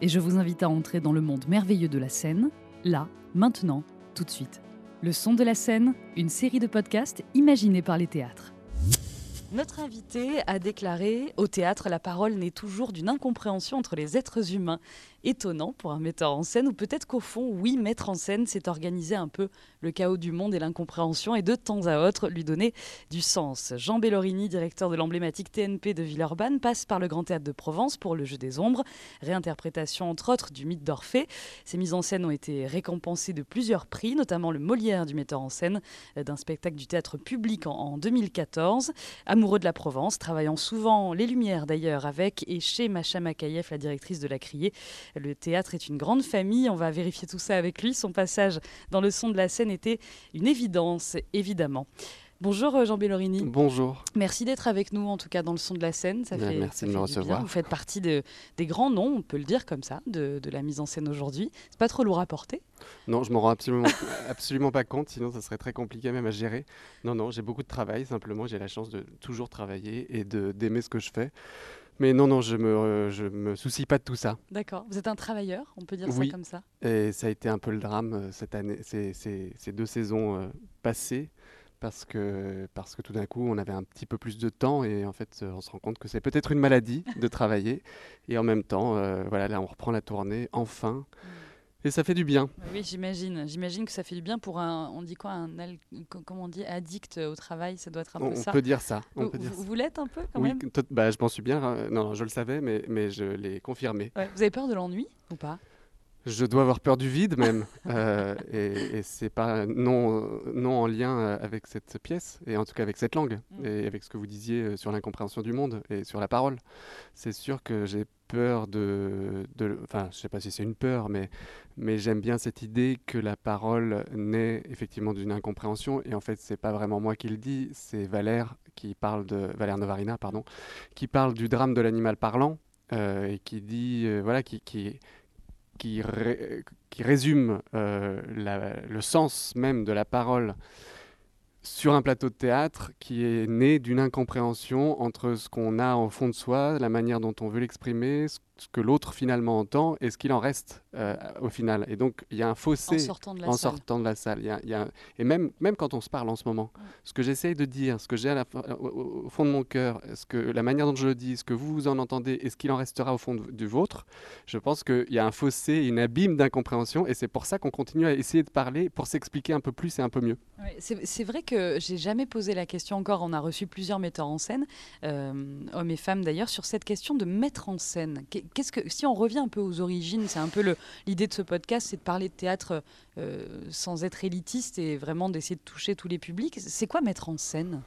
et je vous invite à entrer dans le monde merveilleux de la scène, là, maintenant, tout de suite. Le son de la scène, une série de podcasts imaginés par les théâtres. Notre invité a déclaré Au théâtre, la parole n'est toujours d'une incompréhension entre les êtres humains étonnant pour un metteur en scène, ou peut-être qu'au fond, oui, mettre en scène, c'est organiser un peu le chaos du monde et l'incompréhension, et de temps à autre lui donner du sens. Jean Bellorini, directeur de l'emblématique TNP de Villeurbanne, passe par le Grand Théâtre de Provence pour Le Jeu des Ombres, réinterprétation entre autres du mythe d'Orphée. Ses mises en scène ont été récompensées de plusieurs prix, notamment le Molière du metteur en scène euh, d'un spectacle du théâtre public en, 2014. Amoureux de la Provence, travaillant souvent les Lumières d'ailleurs avec et chez Macha Makayev, la directrice de la Criée. Le théâtre est une grande famille, on va vérifier tout ça avec lui. Son passage dans le son de la scène était une évidence, évidemment. Bonjour euh, Jean Bellorini. Bonjour. Merci d'être avec nous, en tout cas dans le son de la scène. Ça fait, merci de me recevoir. Vous faites partie des grands noms, on peut le dire comme ça, de, la mise en scène aujourd'hui. C'est pas trop lourd à porter? Non, je m'en rends absolument, absolument pas compte, sinon ça serait très compliqué même à gérer. Non, non, j'ai beaucoup de travail, simplement j'ai la chance de toujours travailler et d'aimer ce que je fais. Mais non, non, je me, je me soucie pas de tout ça. D'accord. Vous êtes un travailleur, on peut dire ça comme ça Et ça a été un peu le drame euh, cette année, ces, ces, ces deux saisons euh, passées, parce que, parce que tout d'un coup, on avait un petit peu plus de temps et en fait, on se rend compte que c'est peut-être une maladie de travailler. Et en même temps, euh, voilà, là, on reprend la tournée, enfin. Mm. Et ça fait du bien. Oui, j'imagine. J'imagine que ça fait du bien pour un, on dit quoi, un, comment on dit, addict au travail, ça doit être un peu ça. On peut dire ça. vous, vous l'êtes un peu quand oui, même? bah, je m'en suis bien. Euh, non, je le savais, mais, mais je l'ai confirmé. Vous avez peur de l'ennui ou pas? Je dois avoir peur du vide même, euh, et, et c'est pas non, non en lien euh, avec cette pièce, et en tout cas avec cette langue, mm. et avec ce que vous disiez sur l'incompréhension du monde et sur la parole. C'est sûr que j'ai peur de, enfin, je sais pas si c'est une peur, mais, mais j'aime bien cette idée que la parole naît effectivement d'une incompréhension, et en fait, c'est pas vraiment moi qui le dis, c'est Valère qui parle de Valère Novarina, pardon, qui parle du drame de l'animal parlant. Euh, et qui dit, voilà, qui, qui, qui, résume euh, le sens même de la parole sur un plateau de théâtre qui est né d'une incompréhension entre ce qu'on a en fond de soi, la manière dont on veut l'exprimer, que l'autre finalement entend et ce qu'il en reste euh, au final. Et donc il y a un fossé en sortant de la salle. Sortant de la salle. y a, Et même, même quand on se parle en ce moment, ce que j'essaye de dire, ce que j'ai au, fond de mon cœur, ce que, la manière dont je le dis, ce que vous, vous en entendez et ce qu'il en restera au fond du vôtre, je pense qu'il y a un fossé, une abîme d'incompréhension et c'est pour ça qu'on continue à essayer de parler pour s'expliquer un peu plus et un peu mieux. c'est vrai que j'ai jamais posé la question encore. On a reçu plusieurs metteurs en scène, euh, hommes et femmes d'ailleurs, sur cette question de mettre en scène qu'est-ce que si on revient un peu aux origines, c'est un peu l'idée de ce podcast, c'est de parler de théâtre euh, sans être élitiste et vraiment d'essayer de toucher tous les publics. C'est quoi mettre en scène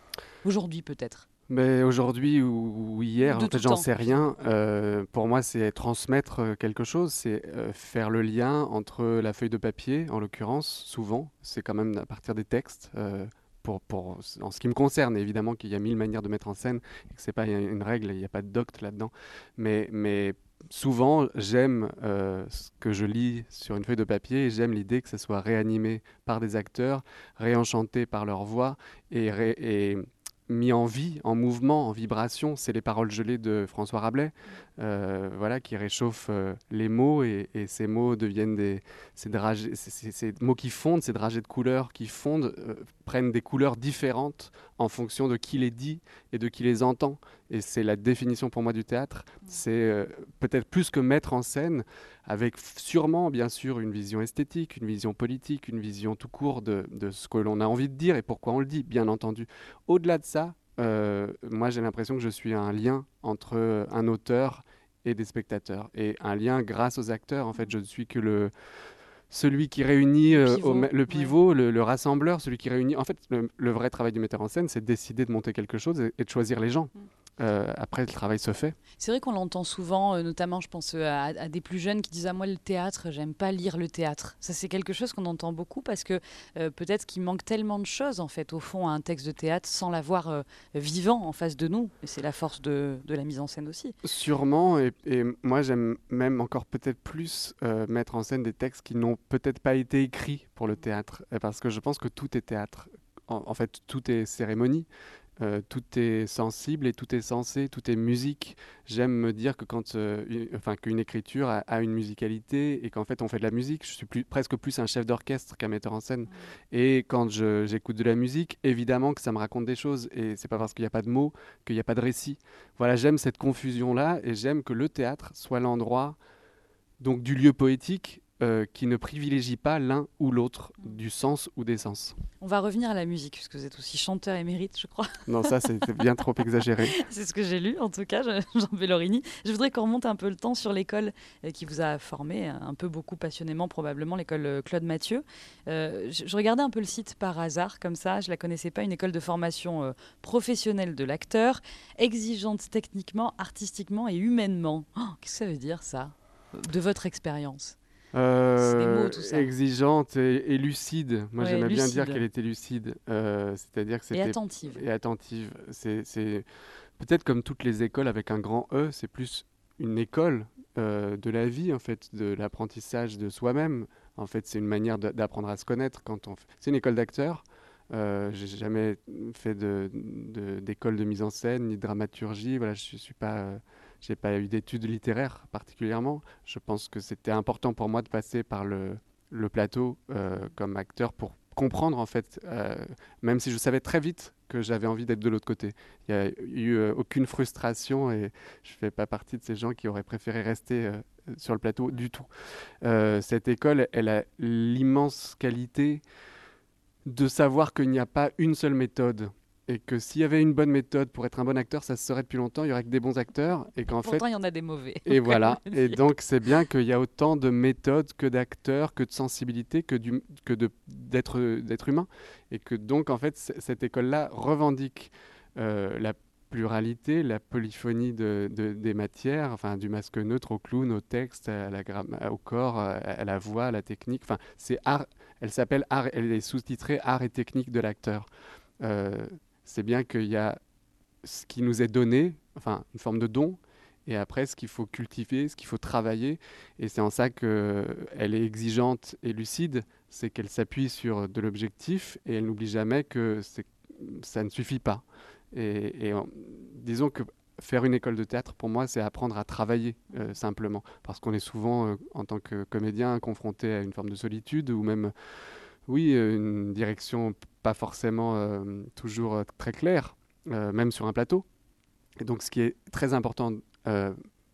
aujourd'hui peut-être? Mais aujourd'hui ou, hier, en fait, j'en sais rien. Euh, pour moi, c'est transmettre euh, quelque chose, c'est faire le lien entre la feuille de papier, en l'occurrence, souvent, c'est quand même à partir des textes, pour, pour, en ce qui me concerne, évidemment qu'il y a mille manières de mettre en scène, et que ce n'est pas une règle, il n'y a pas de docte là-dedans. Mais, mais souvent, j'aime euh, ce que je lis sur une feuille de papier, j'aime l'idée que ça soit réanimé par des acteurs, réenchanté par leur voix, et, et mis en vie, en mouvement, en vibration. C'est les paroles gelées de François Rabelais, euh, voilà, qui réchauffent euh, les mots et, ces mots deviennent des, ces, mots qui fondent, ces dragées de couleurs qui fondent, prennent des couleurs différentes en fonction de qui les dit et de qui les entend. Et c'est la définition pour moi du théâtre. Mm. C'est euh, peut-être plus que mettre en scène, avec sûrement, bien sûr, une vision esthétique, une vision politique, une vision tout court de, ce que l'on a envie de dire et pourquoi on le dit, bien entendu. Au-delà de ça, euh, moi j'ai l'impression que je suis un lien entre un auteur et des spectateurs. Et un lien grâce aux acteurs. En fait, je ne suis que le celui qui réunit le euh, pivot, le, rassembleur, celui qui réunit. En fait, le, vrai travail du metteur en scène, c'est de décider de monter quelque chose et, de choisir les gens. Mm. Euh, après, le travail se fait. C'est vrai qu'on l'entend souvent, euh, notamment, je pense euh, à, des plus jeunes qui disent à ah, moi le théâtre, j'aime pas lire le théâtre. Ça, c'est quelque chose qu'on entend beaucoup parce que peut-être qu'il manque tellement de choses, en fait, au fond, à un texte de théâtre sans l'avoir vivant en face de nous. Et c'est la force de, de, la mise en scène aussi. Sûrement, et, et moi, j'aime même encore peut-être plus mettre en scène des textes qui n'ont peut-être pas été écrits pour le théâtre, parce que je pense que tout est théâtre. en fait, tout est cérémonie. Euh, tout est sensible et tout est sensé, tout est musique. J'aime me dire que quand, euh, enfin, qu'une écriture a, une musicalité et qu'en fait on fait de la musique. Je suis plus, presque plus un chef d'orchestre qu'un metteur en scène. Et quand j'écoute de la musique, évidemment que ça me raconte des choses. Et c'est pas parce qu'il n'y a pas de mots qu'il n'y a pas de récit. Voilà, j'aime cette confusion là et j'aime que le théâtre soit l'endroit donc du lieu poétique euh, qui ne privilégie pas l'un ou l'autre du sens ou des sens. On va revenir à la musique, puisque vous êtes aussi chanteur émérite, je crois. Non, ça, c'était bien trop exagéré. C'est ce que j'ai lu, en tout cas, Jean Bellorini. Je voudrais qu'on remonte un peu le temps sur l'école euh, qui vous a formé, un peu beaucoup passionnément, probablement, l'école euh, Claude Mathieu. je, regardais un peu le site par hasard, comme ça, je la connaissais pas, une école de formation professionnelle de l'acteur, exigeante techniquement, artistiquement et humainement. Oh, qu'est-ce que ça veut dire, ça? De votre expérience? Euh, exigeante et, lucide. Moi, j'aimais bien dire qu'elle était lucide. Euh, c'est-à-dire que c'était et attentive. Et attentive. C'est peut-être comme toutes les écoles avec un grand E, c'est plus une école euh, de la vie en fait, de l'apprentissage de soi-même. En fait, c'est une manière d'apprendre à se connaître quand on. C'est une école d'acteurs. Euh, j'ai jamais fait d'école de, de, mise en scène ni de dramaturgie. Voilà, je suis pas j'ai pas eu d'études littéraires particulièrement. Je pense que c'était important pour moi de passer par le, plateau euh, comme acteur pour comprendre en fait, euh, même si je savais très vite que j'avais envie d'être de l'autre côté. Il n'y a eu euh, aucune frustration et je ne fais pas partie de ces gens qui auraient préféré rester sur le plateau du tout. cette école, elle a l'immense qualité de savoir qu'il n'y a pas une seule méthode et que s'il y avait une bonne méthode pour être un bon acteur, ça se serait depuis longtemps. Il y aurait que des bons acteurs et qu'en fait. il y en a des mauvais. Et voilà. et donc c'est bien qu'il y a autant de méthodes que d'acteurs, que de sensibilité, que du, que de d'être d'être humain, et que donc en fait cette école-là revendique euh, la pluralité, la polyphonie de, des matières, enfin du masque neutre au clown, au texte, à la au corps, à, la voix, à la technique. Enfin, c'est art. Elle s'appelle art. Elle est sous-titrée art et technique de l'acteur. Euh, c'est bien qu'il y a ce qui nous est donné, enfin une forme de don, et après ce qu'il faut cultiver, ce qu'il faut travailler. Et c'est en ça qu'elle est exigeante et lucide, c'est qu'elle s'appuie sur de l'objectif et elle n'oublie jamais que ça ne suffit pas. Et, disons que faire une école de théâtre, pour moi, c'est apprendre à travailler euh, simplement. Parce qu'on est souvent, euh, en tant que comédien, confronté à une forme de solitude ou même oui, euh, une direction pas forcément euh, toujours euh, très claire, même sur un plateau. Et donc, ce qui est très important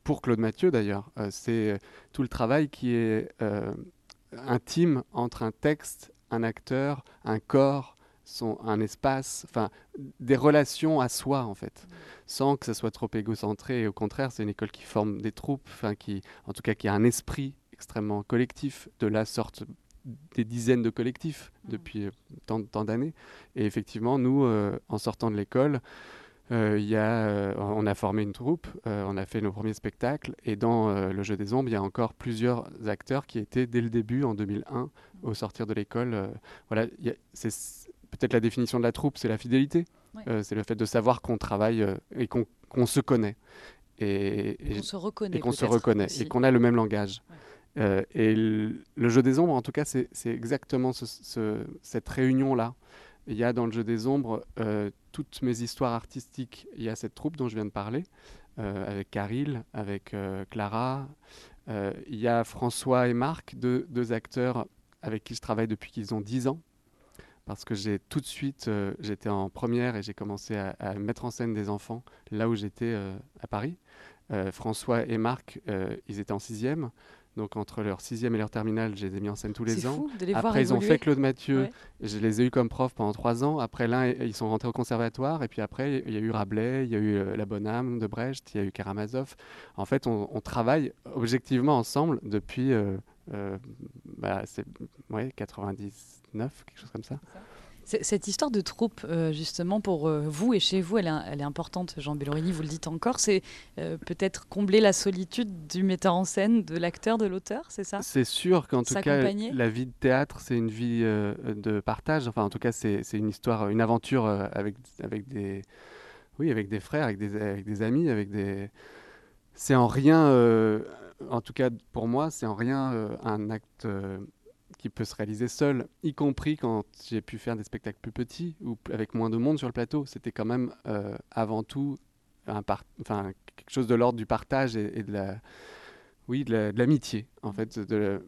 pour Claude Mathieu d'ailleurs, c'est tout le travail qui est intime entre un texte, un acteur, un corps, son, un espace, enfin des relations à soi en fait, sans que ça soit trop égocentré. Et au contraire, c'est une école qui forme des troupes, enfin qui, en tout cas, qui a un esprit extrêmement collectif de la sorte des dizaines de collectifs mmh. depuis euh, tant, tant d'années. Et effectivement, nous, euh, en sortant de l'école, euh, y a, on a formé une troupe, on a fait nos premiers spectacles, et dans le jeu des ombres, il y a encore plusieurs acteurs qui étaient dès le début, en 2001, au sortir de l'école. voilà, c'est peut-être la définition de la troupe, c'est la fidélité. c'est le fait de savoir qu'on travaille et qu'on se connaît. Et, qu'on se reconnaît. Et qu'on se reconnaît, et qu'on a le même langage. Euh, et le, jeu des ombres, en tout cas, c'est exactement cette réunion-là. Il y a dans le jeu des ombres euh, toutes mes histoires artistiques. Il y a cette troupe dont je viens de parler, euh, avec Caril, avec Clara. il y a François et Marc, deux, acteurs avec qui je travaille depuis qu'ils ont 10 ans. parce que j'ai tout de suite, j'étais en première et j'ai commencé à, mettre en scène des enfants là où j'étais à Paris. François et Marc, ils étaient en sixième. Donc entre leur sixième et leur terminale, je les ai mis en scène tous les ans. Après, ils ont fait Claude Mathieu. Je les ai eus comme prof pendant trois ans. Après, l'un, ils sont rentrés au conservatoire. Et puis après, il y a eu Rabelais, il y a eu euh, La Bonne Âme de Brecht, il y a eu Karamazov. En fait, on, travaille objectivement ensemble depuis euh, euh, bah, ouais, 99, quelque chose comme ça. Cette histoire de troupe, euh, justement, pour euh, vous et chez vous, elle est, importante, Jean Bellorini, vous le dites encore. C'est euh, peut-être combler la solitude du metteur en scène, de l'acteur, de l'auteur, c'est ça? C'est sûr qu'en tout cas, la vie de théâtre, c'est une vie de partage. Enfin, en tout cas, c'est une histoire, une aventure avec, avec, des, oui, avec des frères, avec des, avec des amis, avec des. C'est en rien, en tout cas pour moi, c'est en rien un acte qui peut se réaliser seul, y compris quand j'ai pu faire des spectacles plus petits ou avec moins de monde sur le plateau. C'était quand même euh, avant tout un quelque chose de l'ordre du partage et, de la, oui, de l'amitié en fait,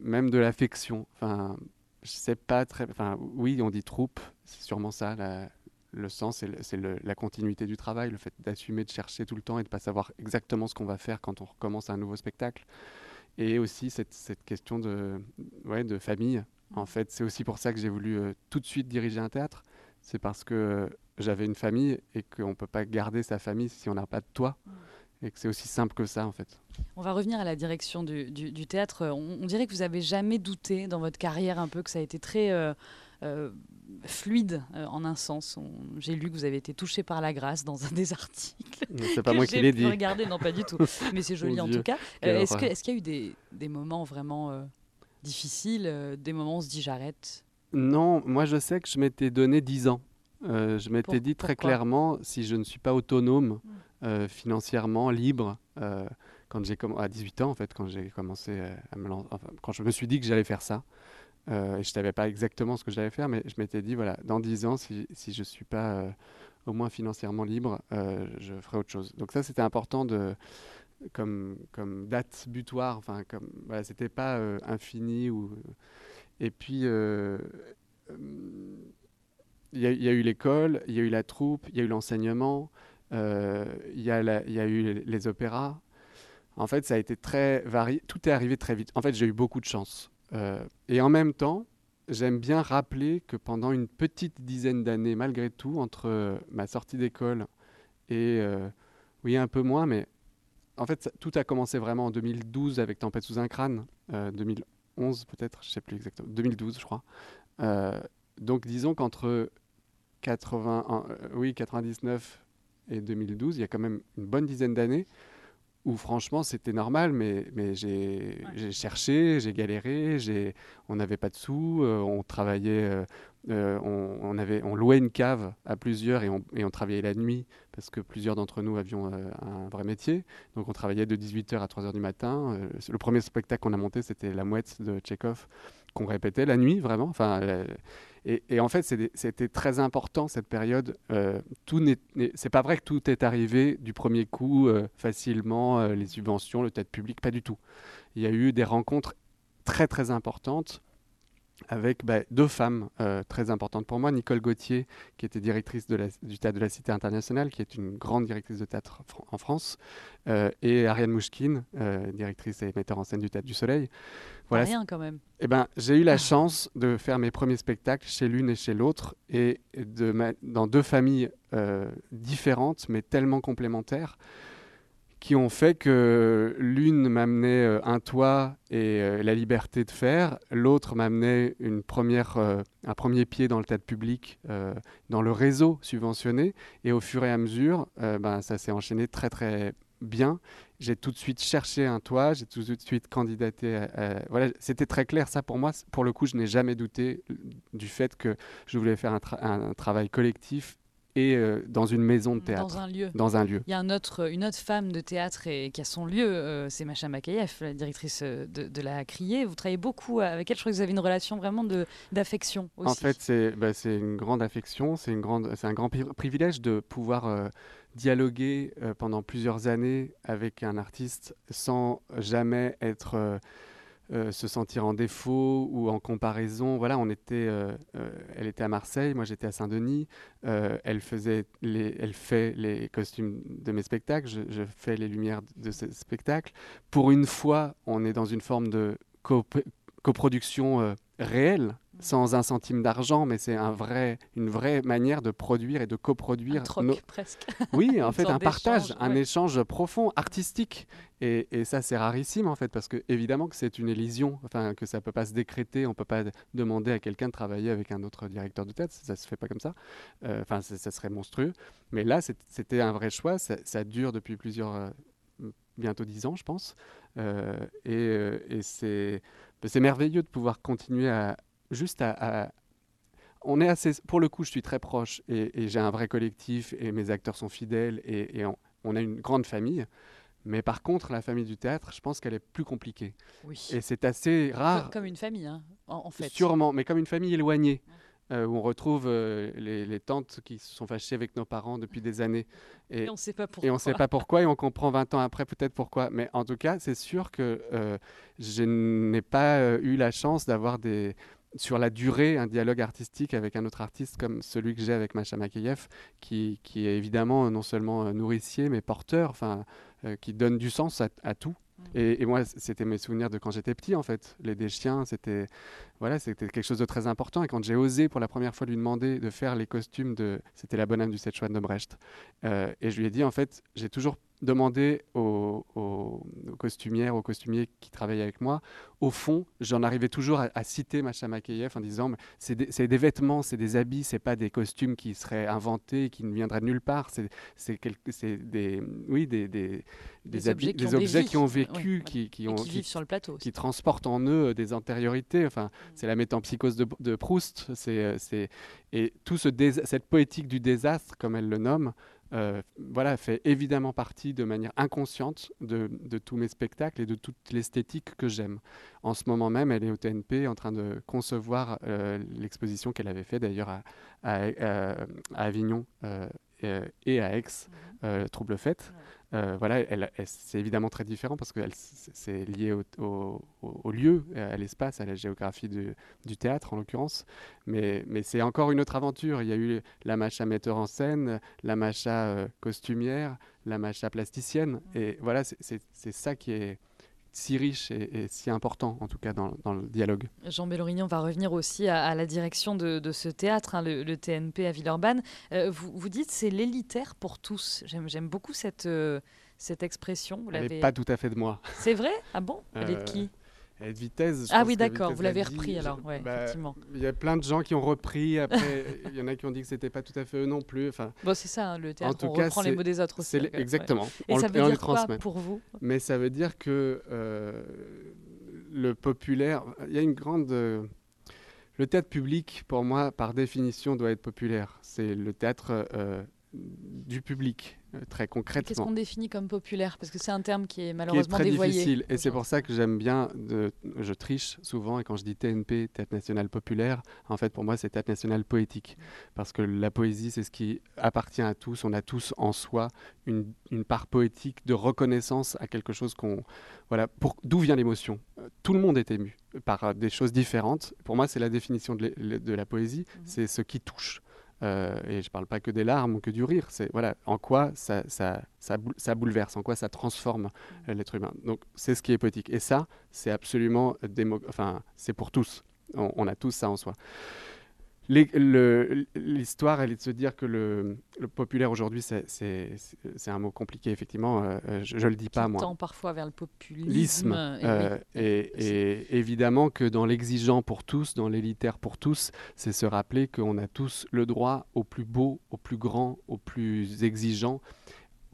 même de l'affection. Enfin, je sais pas très, enfin, oui, on dit troupe, c'est sûrement ça. le sens, c'est la continuité du travail, le fait d'assumer, de chercher tout le temps et de pas savoir exactement ce qu'on va faire quand on recommence un nouveau spectacle et aussi cette, cette question de, ouais, de famille. En fait, c'est aussi pour ça que j'ai voulu euh, tout de suite diriger un théâtre. C'est parce que j'avais une famille et qu'on ne peut pas garder sa famille si on n'a pas de toit. Mm. Et que c'est aussi simple que ça, en fait. On va revenir à la direction du, du, théâtre. On, dirait que vous avez jamais douté dans votre carrière un peu que ça a été très... Euh, fluide euh, en un sens. J'ai lu que vous avez été touché par la grâce dans un des articles. C'est pas moi qui l'ai dit. Regardez, non pas du tout, mais c'est joli en tout cas. Euh, est-ce qu'il y a eu des, des moments vraiment difficiles, des moments où on se dit j'arrête? Non, moi je sais que je m'étais donné 10 ans. je m'étais dit très clairement, si je ne suis pas autonome, hmm. financièrement, libre, quand j'ai à 18 ans en fait, quand j'ai commencé à me quand je me suis dit que j'allais faire ça, euh, je ne savais pas exactement ce que j'allais faire, mais je m'étais dit, voilà, dans 10 ans, si, je ne suis pas euh, au moins financièrement libre, euh, je ferai autre chose. Donc ça, c'était important de, comme, comme date butoir. Enfin, comme, voilà, c'était pas infini. Ou... Et puis, il y, a eu l'école, il y a eu la troupe, il y a eu l'enseignement, il y, y, a eu les opéras. En fait, ça a été très varié. Tout est arrivé très vite. En fait, j'ai eu beaucoup de chance. Euh, et en même temps, j'aime bien rappeler que pendant une petite dizaine d'années, malgré tout, entre euh, ma sortie d'école et, euh, oui, un peu moins, mais en fait, tout a commencé vraiment en 2012 avec Tempête sous un crâne, 2011 peut-être, je ne sais plus exactement, 2012 je crois. donc disons qu'entre 80, oui, 99 et 2012, il y a quand même une bonne dizaine d'années où franchement c'était normal, mais, mais j'ai cherché, j'ai galéré, on n'avait pas de sous, euh, on travaillait, euh, euh, on, avait, on louait une cave à plusieurs et on, et on travaillait la nuit parce que plusieurs d'entre nous avions un vrai métier. Donc on travaillait de 18h à 3h du matin. le premier spectacle qu'on a monté c'était La Mouette de Tchekhov qu'on répétait la nuit vraiment. Enfin, et, en fait, c'était très important cette période. Euh, c'est pas vrai que tout est arrivé du premier coup euh, facilement, euh, les subventions, le tête public, pas du tout. Il y a eu des rencontres très très importantes avec bah, deux femmes euh, très importantes pour moi. Nicole Gauthier, qui était directrice de du théâtre de la Cité internationale, qui est une grande directrice de théâtre en France, euh, et Ariane Mouchkine, euh, directrice et metteur en scène du Théâtre du Soleil. Voilà. Rien quand même. Eh ben, j'ai eu la chance de faire mes premiers spectacles chez l'une et chez l'autre, et de dans deux familles différentes, mais tellement complémentaires qui ont fait que l'une m'amenait euh, un toit et euh, la liberté de faire, l'autre m'amenait une première, euh, un premier pied dans le tas de public, dans le réseau subventionné. Et au fur et à mesure, ben, ça s'est enchaîné très très bien. J'ai tout de suite cherché un toit, j'ai tout de suite candidaté. voilà, c'était très clair ça pour moi. Pour le coup, je n'ai jamais douté du fait que je voulais faire un travail collectif et euh, dans une maison de théâtre. Dans un lieu. Dans un lieu. Il y a un autre, une autre femme de théâtre et, qui a son lieu, euh, c'est Macha Makayev, la directrice euh, de, la Criée. Vous travaillez beaucoup avec elle, je crois que vous avez une relation vraiment d'affection aussi. En fait, c'est bah, une grande affection, c'est un grand privilège de pouvoir dialoguer pendant plusieurs années avec un artiste sans jamais être euh, se sentir en défaut ou en comparaison. Voilà, on était, euh, euh, elle était à Marseille, moi j'étais à Saint-Denis. elle faisait, les, elle fait les costumes de mes spectacles, je, fais les lumières de ces spectacles. Pour une fois, on est dans une forme de coproduction réelle sans un centime d'argent, mais c'est un vrai, une vraie manière de produire et de coproduire. Un troc, presque. Oui, en fait, un partage, un échange profond, artistique. Et, et ça, c'est rarissime, en fait, parce que évidemment que c'est une illusion, enfin, que ça ne peut pas se décréter, on ne peut pas demander à quelqu'un de travailler avec un autre directeur de tête, ça ne se fait pas comme ça. Euh, enfin, ça serait monstrueux. Mais là, c'était un vrai choix, ça, dure depuis plusieurs, euh, bientôt dix ans, je pense. Euh, et, et c'est merveilleux de pouvoir continuer à, juste à, on est assez, pour le coup, je suis très proche et, j'ai un vrai collectif et mes acteurs sont fidèles et, on, a une grande famille. Mais par contre, la famille du théâtre, je pense qu'elle est plus compliquée. Oui. Et c'est assez rare. Comme, une famille, hein, en, fait. Sûrement, mais comme une famille éloignée. Euh, où on retrouve euh, les, tantes qui se sont fâchées avec nos parents depuis des années. Et, on ne sait pas pourquoi. Et on ne sait pas pourquoi, et on comprend 20 ans après peut-être pourquoi. Mais en tout cas, c'est sûr que euh, je n'ai pas eu la chance d'avoir des, sur la durée un dialogue artistique avec un autre artiste comme celui que j'ai avec Macha Makeyev, qui, qui, est évidemment non seulement euh, nourricier, mais porteur, enfin, euh, qui donne du sens à, tout. Mm. Et, moi, c'était mes souvenirs de quand j'étais petit, en fait. Les des chiens, c'était voilà, c'était quelque chose de très important. Et quand j'ai osé pour la première fois lui demander de faire les costumes de, c'était la bonne âme du Szechuan de Brecht, euh, et je lui ai dit en fait, j'ai toujours demandé aux, costumières, aux costumiers qui travaillent avec moi, au fond, j'en arrivais toujours à, citer Macha Makeyev en disant c'est des, des, vêtements, c'est des habits, c'est pas des costumes qui seraient inventés, qui ne viendraient de nulle part. C'est des, oui, des, des, des habits, des objets qui ont vécu, qui, qui, ont, qui, vivent sur le plateau, qui transportent en eux des antériorités. Enfin, mm. c'est la métampsychose de, de Proust. C'est et tout ce cette poétique du désastre, comme elle le nomme. Euh, voilà, fait évidemment partie de manière inconsciente de, tous mes spectacles et de toute l'esthétique que j'aime. En ce moment même, elle est au TNP en train de concevoir euh, l'exposition qu'elle avait fait d'ailleurs à, Avignon euh, et à Aix, mmh. Trouble Fête. Euh, voilà, elle, c'est évidemment très différent parce que c'est lié au, lieu, à l'espace, à la géographie du théâtre en l'occurrence. Mais, mais c'est encore une autre aventure. Il y a eu la macha metteur en scène, la macha euh, costumière, la macha plasticienne. Et voilà, c'est ça qui est, si riche et, si important, en tout cas dans, le dialogue. Jean Bellorigny, on va revenir aussi à, la direction de, ce théâtre, hein, le, TNP à Villeurbanne. Euh, vous, vous dites c'est l'élitaire pour tous. J'aime beaucoup cette, euh, cette expression. Elle n'est pas tout à fait de moi. C'est vrai? Ah bon? Elle est de qui? De vitesse. ah oui, d'accord, vous l'avez repris alors, ouais, bah, effectivement. Il y a plein de gens qui ont repris, après, il y en a qui ont dit que c'était pas tout à fait eux non plus. Enfin, bon, c'est ça, hein, le théâtre, en tout on cas, reprend les mots des autres aussi. Exactement. Et ça veut dire quoi pour vous? Mais ça veut dire que euh, le populaire, il y a une grande. le théâtre public, pour moi, par définition, doit être populaire. C'est le théâtre euh, du public. Euh, très concrètement. Qu'est-ce qu'on définit comme populaire? Parce que c'est un terme qui est malheureusement qui est très dévoyé. difficile. Et c'est pour ça que j'aime bien, de, je triche souvent, et quand je dis TNP, Théâtre National Populaire, en fait pour moi c'est Théâtre National Poétique. Parce que la poésie c'est ce qui appartient à tous, on a tous en soi une, une part poétique de reconnaissance à quelque chose qu'on... Voilà, d'où vient l'émotion? Tout le monde est ému par des choses différentes. Pour moi c'est la définition de, de la poésie, mhm. c'est ce qui touche. Euh, et je ne parle pas que des larmes ou que du rire. C'est voilà, en quoi ça, ça, ça, bouleverse, en quoi ça transforme euh, l'être humain. Donc c'est ce qui est poétique. Et ça, c'est absolument enfin, c'est pour tous. on, a tous ça en soi. L'histoire, elle est de se dire que le, populaire aujourd'hui, c'est un mot compliqué, effectivement. Euh, euh, je ne le dis pas, moi. tend parfois vers le populisme. Euh, et, évidemment que dans l'exigeant pour tous, dans l'élitaire pour tous, c'est se rappeler qu'on a tous le droit au plus beau, au plus grand, au plus exigeant,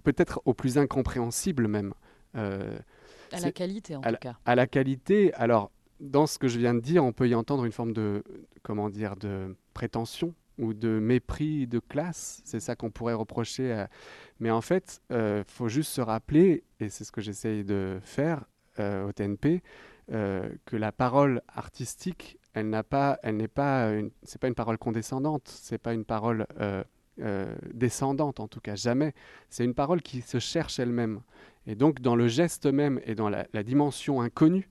peut-être au plus incompréhensible même. à la qualité, en tout cas. À la qualité, alors dans ce que je viens de dire, on peut y entendre une forme de, comment dire, de prétention ou de mépris de classe. C'est ça qu'on pourrait reprocher. Mais en fait, il euh, faut juste se rappeler, et c'est ce que j'essaye de faire euh, au TNP, euh, que la parole artistique, elle n'a pas, elle n'est pas, c'est pas une parole condescendante, c'est pas une parole descendante en tout cas, jamais. C'est une parole qui se cherche elle-même. Et donc dans le geste même et dans la dimension inconnue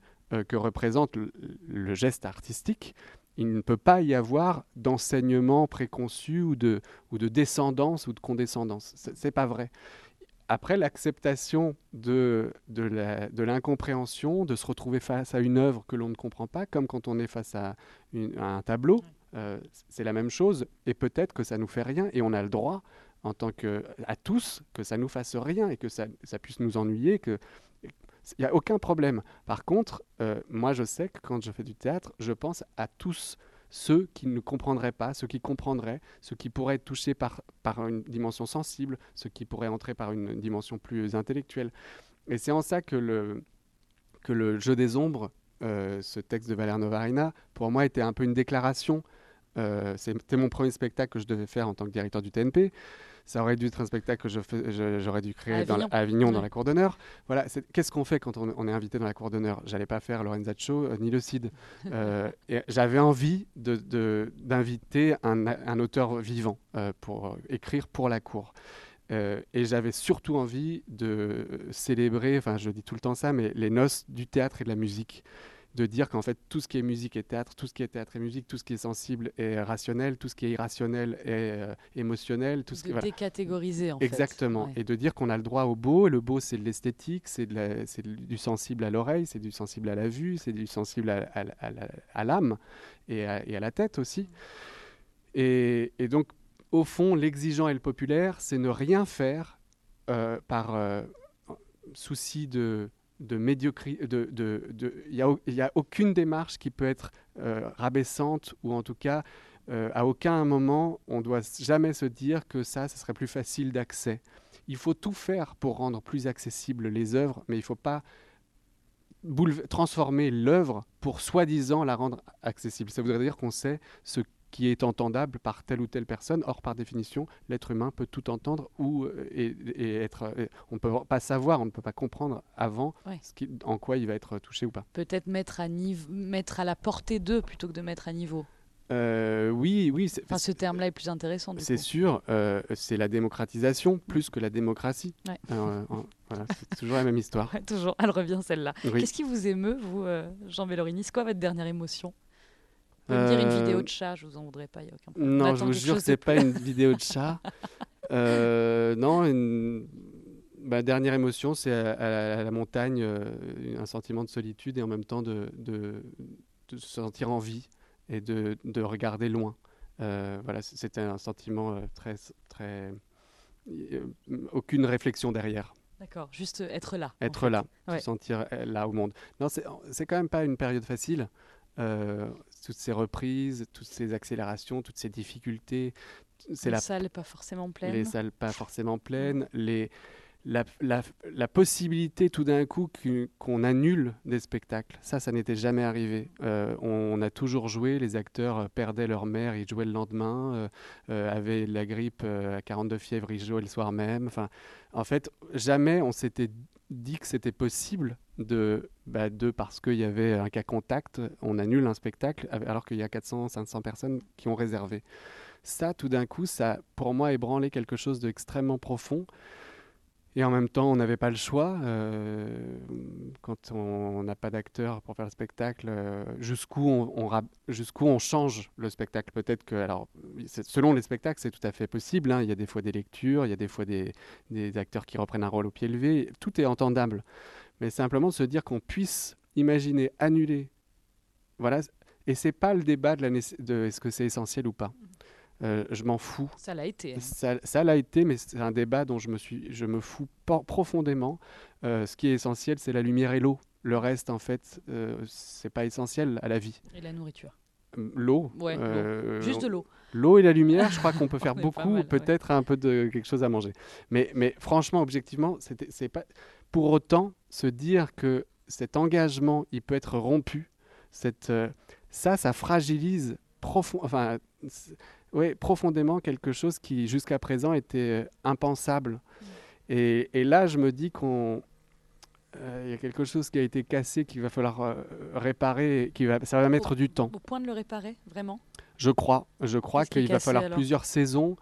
que représente le, geste artistique, il ne peut pas y avoir d'enseignement préconçu ou de, ou de descendance ou de condescendance. C'est pas vrai. Après l'acceptation de, de l'incompréhension, de, se retrouver face à une œuvre que l'on ne comprend pas, comme quand on est face à, un tableau, euh, c'est la même chose. Et peut-être que ça nous fait rien et on a le droit, en tant que à tous, que ça nous fasse rien et que ça, ça puisse nous ennuyer, que il n'y a aucun problème. Par contre, euh, moi je sais que quand je fais du théâtre, je pense à tous ceux qui ne comprendraient pas, ceux qui comprendraient, ceux qui pourraient être touchés par, par une dimension sensible, ceux qui pourraient entrer par une dimension plus intellectuelle. Et c'est en ça que le, que le jeu des ombres, euh, ce texte de Valère Novarina, pour moi était un peu une déclaration. Euh, c'était mon premier spectacle que je devais faire en tant que directeur du TNP ça aurait dû être un spectacle que j'aurais dû créer à Avignon, dans, la cour d'honneur. Voilà, qu'est-ce qu'on fait quand on, est invité dans la cour d'honneur? J'allais pas faire Lorenzaccio euh, ni le Cid. Euh, j'avais envie d'inviter de, un, un, auteur vivant euh, pour écrire pour la cour. et j'avais surtout envie de célébrer, enfin je dis tout le temps ça, mais les noces du théâtre et de la musique de dire qu'en fait tout ce qui est musique et théâtre, tout ce qui est théâtre et musique, tout ce qui est sensible est rationnel, tout ce qui est irrationnel est euh, émotionnel, tout ce qui est décatégoriser en Exactement, et de dire qu'on a le droit au beau. Le beau, c'est de l'esthétique, c'est du sensible à l'oreille, c'est du sensible à la vue, c'est du sensible à, l'âme et, à la tête aussi. Et, donc, au fond, l'exigeant et le populaire, c'est ne rien faire euh, par euh, souci de de médiocrité. Il de, de, n'y a, aucune démarche qui peut être euh, rabaissante ou en tout cas, euh, à aucun moment, on doit jamais se dire que ça, ce serait plus facile d'accès. Il faut tout faire pour rendre plus accessibles les œuvres, mais il ne faut pas transformer l'œuvre pour soi-disant la rendre accessible. Ça voudrait dire qu'on sait ce qui est entendable par telle ou telle personne. Or, par définition, l'être humain peut tout entendre ou euh, et, être. Euh, on ne peut pas savoir, on ne peut pas comprendre avant ce qui, en quoi il va être touché ou pas. Peut-être mettre à niveau, mettre à la portée d'eux plutôt que de mettre à niveau. Euh, oui, oui. Enfin, ce terme-là est plus intéressant. C'est sûr, c'est la démocratisation plus que la démocratie. voilà, c'est toujours la même histoire. toujours, elle revient celle-là. Qu'est-ce qui vous émeut, vous, Jean Bellorini C'est quoi votre dernière émotion? Vous pouvez me dire une vidéo de chat, je vous en voudrais pas, il n'y a aucun problème. Non, je vous jure que c'est pas une vidéo de chat. euh, non, une... Ma dernière émotion, c'est à, la montagne, euh, un sentiment de solitude et en même temps de, de, de se sentir en vie et de, de regarder loin. Euh, voilà, c'était un sentiment euh, très, très, aucune réflexion derrière. D'accord, juste être là. Être là, se sentir là au monde. Non, c'est quand même pas une période facile. Euh, toutes ces reprises, toutes ces accélérations, toutes ces difficultés. les la salles pas forcément pleines. Les salles pas forcément pleines. Les, la, la, la, possibilité tout d'un coup qu'on annule des spectacles. Ça, ça n'était jamais arrivé. Euh, on, a toujours joué, les acteurs perdaient leur mère, ils jouaient le lendemain, euh, euh, avaient la grippe à 42 fièvres, ils jouaient le soir même. Enfin, en fait, jamais on s'était dit que c'était possible de, bah, parce qu'il y avait un cas contact, on annule un spectacle alors qu'il y a 400, 500 personnes qui ont réservé. Ça, tout d'un coup, ça, pour moi, ébranlé quelque chose d'extrêmement profond. Et en même temps, on n'avait pas le choix. Euh, quand on n'a pas d'acteur pour faire le spectacle, euh, jusqu'où on, on change le spectacle Peut-être que, alors, selon les spectacles, c'est tout à fait possible. Hein. Il y a des fois des lectures, il y a des fois des, acteurs qui reprennent un rôle au pied levé. Tout est entendable. Mais simplement se dire qu'on puisse imaginer annuler. Voilà. Et c'est pas le débat de, la de est-ce que c'est essentiel ou pas. Euh, je m'en fous. Ça l'a été. Hein. Ça, ça l'a été, mais c'est un débat dont je me, suis, je me fous profondément. Euh, ce qui est essentiel, c'est la lumière et l'eau. Le reste, en fait, euh, c'est pas essentiel à la vie. Et la nourriture. L'eau. Ouais, Juste de l'eau. L'eau et la lumière, je crois qu'on peut faire beaucoup, peut-être un peu de quelque chose à manger. Mais, mais franchement, objectivement, c'est pas pour autant se dire que cet engagement, il peut être rompu. Cette, ça, ça fragilise profond, enfin, oui, profondément quelque chose qui jusqu'à présent était euh, impensable. Mm. Et, là, je me dis qu'on euh, il y a quelque chose qui a été cassé qu'il va falloir euh, réparer, qui va, ça va mettre du temps. Au point de le réparer, vraiment? Je crois, je crois qu'il va falloir plusieurs saisons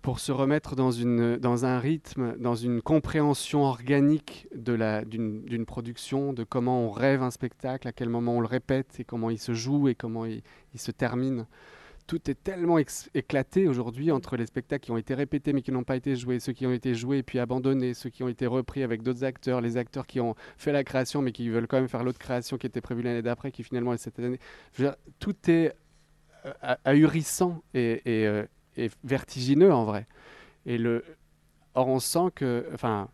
pour se remettre dans, une, dans un rythme, dans une compréhension organique d'une production, de comment on rêve un spectacle, à quel moment on le répète et comment il se joue et comment il, il se termine tout est tellement éclaté aujourd'hui entre les spectacles qui ont été répétés mais qui n'ont pas été joués, ceux qui ont été joués puis abandonnés, ceux qui ont été repris avec d'autres acteurs, les acteurs qui ont fait la création mais qui veulent quand même faire l'autre création qui était prévue l'année d'après, qui finalement est cette année. tout est euh, ahurissant euh, et, vertigineux en vrai. Et le, or on sent que, enfin,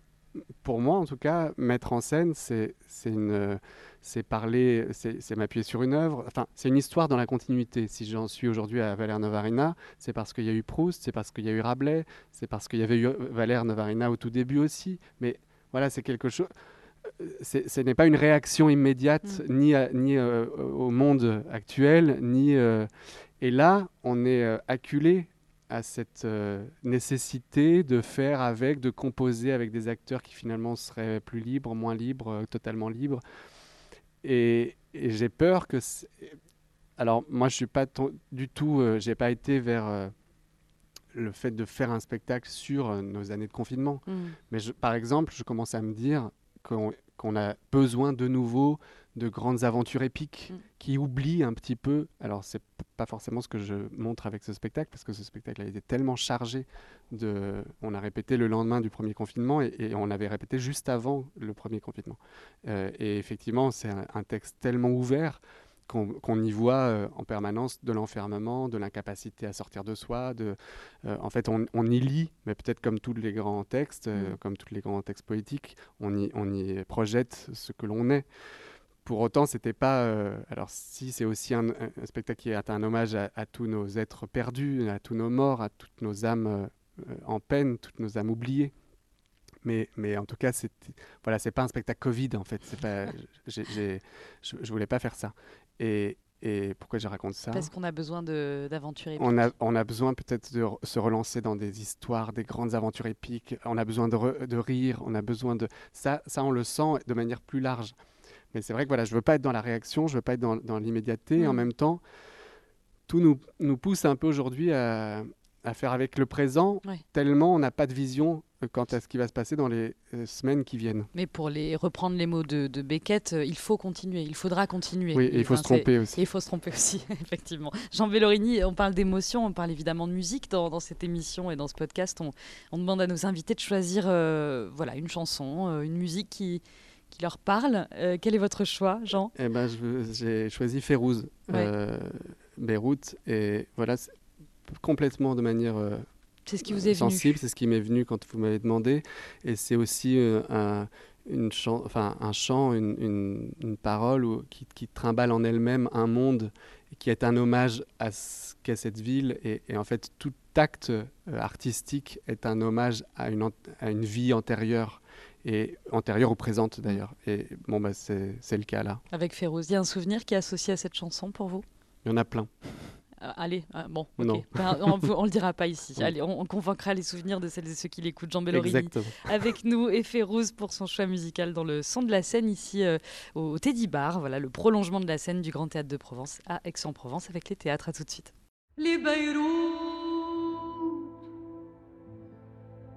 pour moi en tout cas, mettre en scène, c'est parler, c'est m'appuyer sur une œuvre. Enfin, c'est une histoire dans la continuité. Si j'en suis aujourd'hui à Valère Novarina, c'est parce qu'il y a eu Proust, c'est parce qu'il y a eu Rabelais, c'est parce qu'il y avait eu Valère Novarina au tout début aussi. Mais voilà, c'est quelque chose. Euh, ce n'est pas une réaction immédiate mm. ni, ni euh, au monde actuel, ni. Euh, et là, on est acculé à cette nécessité de faire avec, de composer avec des acteurs qui finalement seraient plus libres, moins libres, totalement libres. Et, j'ai peur que. Alors, moi, je suis pas du tout. Euh, j'ai pas été vers euh, le fait de faire un spectacle sur euh, nos années de confinement. Mm. Mais par exemple, je commence à me dire qu'on a besoin de nouveau de grandes aventures épiques mm. qui oublient un petit peu. Alors, c'est pas forcément ce que je montre avec ce spectacle, parce que ce spectacle a été tellement chargé de. On a répété le lendemain du premier confinement et, on avait répété juste avant le premier confinement. Euh, et effectivement, c'est un, texte tellement ouvert qu'on y voit euh, en permanence de l'enfermement, de l'incapacité à sortir de soi. De, euh, en fait, on, y lit, mais peut-être comme tous les grands textes, mm. comme tous les grands textes poétiques, on y, on y projette ce que l'on est. Pour autant, c'était pas. Euh, alors, si c'est aussi un, spectacle qui est un hommage à, tous nos êtres perdus, à tous nos morts, à toutes nos âmes euh, en peine, toutes nos âmes oubliées. Mais, mais en tout cas, c'est voilà, c'est pas un spectacle Covid en fait. C'est pas, je, je voulais pas faire ça. Et, et pourquoi je raconte ça? Parce qu'on a besoin d'aventures épiques. On a, on a besoin peut-être de se relancer dans des histoires, des grandes aventures épiques. On a besoin de, de rire, on a besoin de... Ça, ça, on le sent de manière plus large. Mais c'est vrai que voilà, je veux pas être dans la réaction, je veux pas être dans, dans l'immédiateté. Et en mm. même temps, tout nous, nous pousse un peu aujourd'hui à, à, faire avec le présent, tellement on n'a pas de vision euh, quant à ce qui va se passer dans les euh, semaines qui viennent. Mais pour les, reprendre les mots de, de Beckett, euh, il faut continuer, il faudra continuer. Oui, et il faut se tromper aussi. il faut se tromper aussi, effectivement. Jean Bellorini, on parle d'émotion, on parle évidemment de musique dans, dans, cette émission et dans ce podcast. On, on demande à nos invités de choisir voilà, une chanson, une musique qui, qui leur parle. Euh, quel est votre choix, Jean? Eh ben, J'ai choisi Férouz, euh, Beyrouth, et voilà, complètement de manière euh, c'est ce qui vous est sensible, c'est ce qui m'est venu quand vous m'avez demandé, et c'est aussi un, une chant, enfin, un chant, une, une, parole qui, qui, trimballe en elle-même un monde qui est un hommage à ce qu'est cette ville, et, et, en fait tout acte artistique est un hommage à une, à une vie antérieure et antérieure ou présente d'ailleurs. Et bon, bah, c'est le cas là. Avec Férouz, il y a un souvenir qui est associé à cette chanson pour vous? Il y en a plein. Euh, allez, euh, bon, non. Ben, on, ne le dira pas ici. Allez, on, convaincra les souvenirs de celles et ceux qui l'écoutent. Jean Bellorini avec nous et Férouz pour son choix musical dans le son de la scène ici euh, au Teddy Bar. Voilà le prolongement de la scène du Grand Théâtre de Provence à Aix-en-Provence avec les théâtres. À tout de suite. Les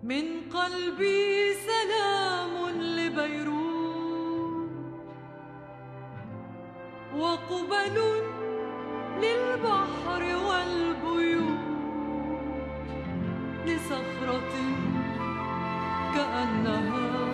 من قلبي سلام لبيروت وقبل للبحر والبيوت لصخرة كأنها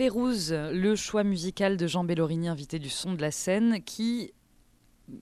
Férouz, le choix musical de Jean Bellorini, invité du son de la scène, qui